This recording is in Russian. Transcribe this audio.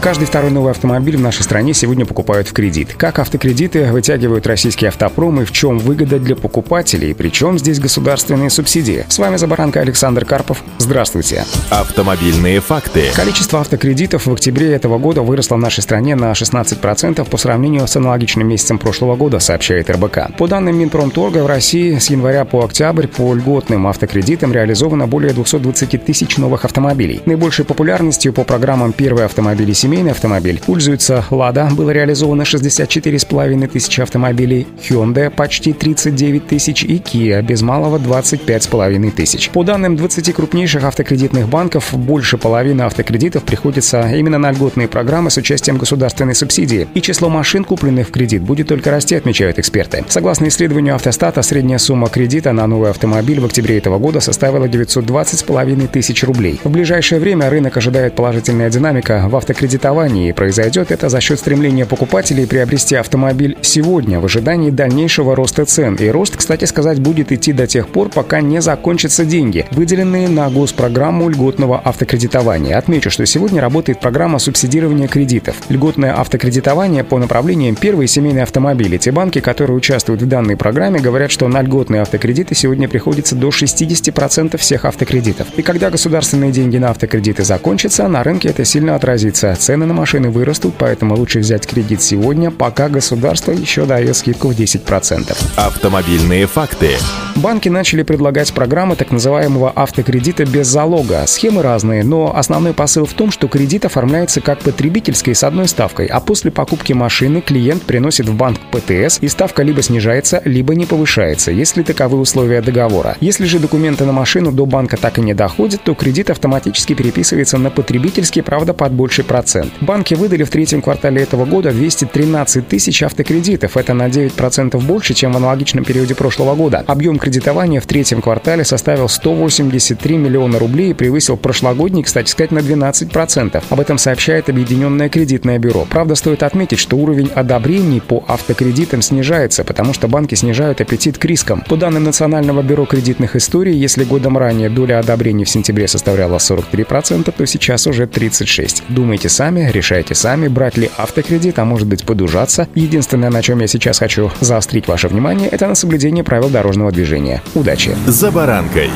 Каждый второй новый автомобиль в нашей стране сегодня покупают в кредит. Как автокредиты вытягивают российские автопромы, в чем выгода для покупателей, причем здесь государственные субсидии. С вами за баранка Александр Карпов. Здравствуйте. Автомобильные факты. Количество автокредитов в октябре этого года выросло в нашей стране на 16% по сравнению с аналогичным месяцем прошлого года, сообщает РБК. По данным Минпромторга, в России с января по октябрь по льготным автокредитам реализовано более 220 тысяч новых автомобилей. Наибольшей популярностью по программам «Первый автомобиль» семейный автомобиль. Пользуется «Лада», было реализовано 64,5 тысячи автомобилей, Hyundai почти 39 тысяч и Kia без малого 25,5 тысяч. По данным 20 крупнейших автокредитных банков, больше половины автокредитов приходится именно на льготные программы с участием государственной субсидии. И число машин, купленных в кредит, будет только расти, отмечают эксперты. Согласно исследованию автостата, средняя сумма кредита на новый автомобиль в октябре этого года составила 920,5 тысяч рублей. В ближайшее время рынок ожидает положительная динамика в автокредитах кредитовании. Произойдет это за счет стремления покупателей приобрести автомобиль сегодня в ожидании дальнейшего роста цен. И рост, кстати сказать, будет идти до тех пор, пока не закончатся деньги, выделенные на госпрограмму льготного автокредитования. Отмечу, что сегодня работает программа субсидирования кредитов. Льготное автокредитование по направлениям первые семейные автомобили. Те банки, которые участвуют в данной программе, говорят, что на льготные автокредиты сегодня приходится до 60% всех автокредитов. И когда государственные деньги на автокредиты закончатся, на рынке это сильно отразится цены на машины вырастут, поэтому лучше взять кредит сегодня, пока государство еще дает скидку в 10%. Автомобильные факты. Банки начали предлагать программы так называемого автокредита без залога. Схемы разные, но основной посыл в том, что кредит оформляется как потребительский с одной ставкой, а после покупки машины клиент приносит в банк ПТС, и ставка либо снижается, либо не повышается, если таковы условия договора. Если же документы на машину до банка так и не доходят, то кредит автоматически переписывается на потребительский, правда, под больший процент. Банки выдали в третьем квартале этого года 213 тысяч автокредитов. Это на 9% больше, чем в аналогичном периоде прошлого года. Объем кредитования в третьем квартале составил 183 миллиона рублей и превысил прошлогодний, кстати сказать, на 12%. Об этом сообщает Объединенное кредитное бюро. Правда, стоит отметить, что уровень одобрений по автокредитам снижается, потому что банки снижают аппетит к рискам. По данным Национального бюро кредитных историй, если годом ранее доля одобрений в сентябре составляла 43%, то сейчас уже 36%. Думайте сами, решайте сами, брать ли автокредит, а может быть подужаться. Единственное, на чем я сейчас хочу заострить ваше внимание, это на соблюдение правил дорожного движения. Удачи! «За баранкой».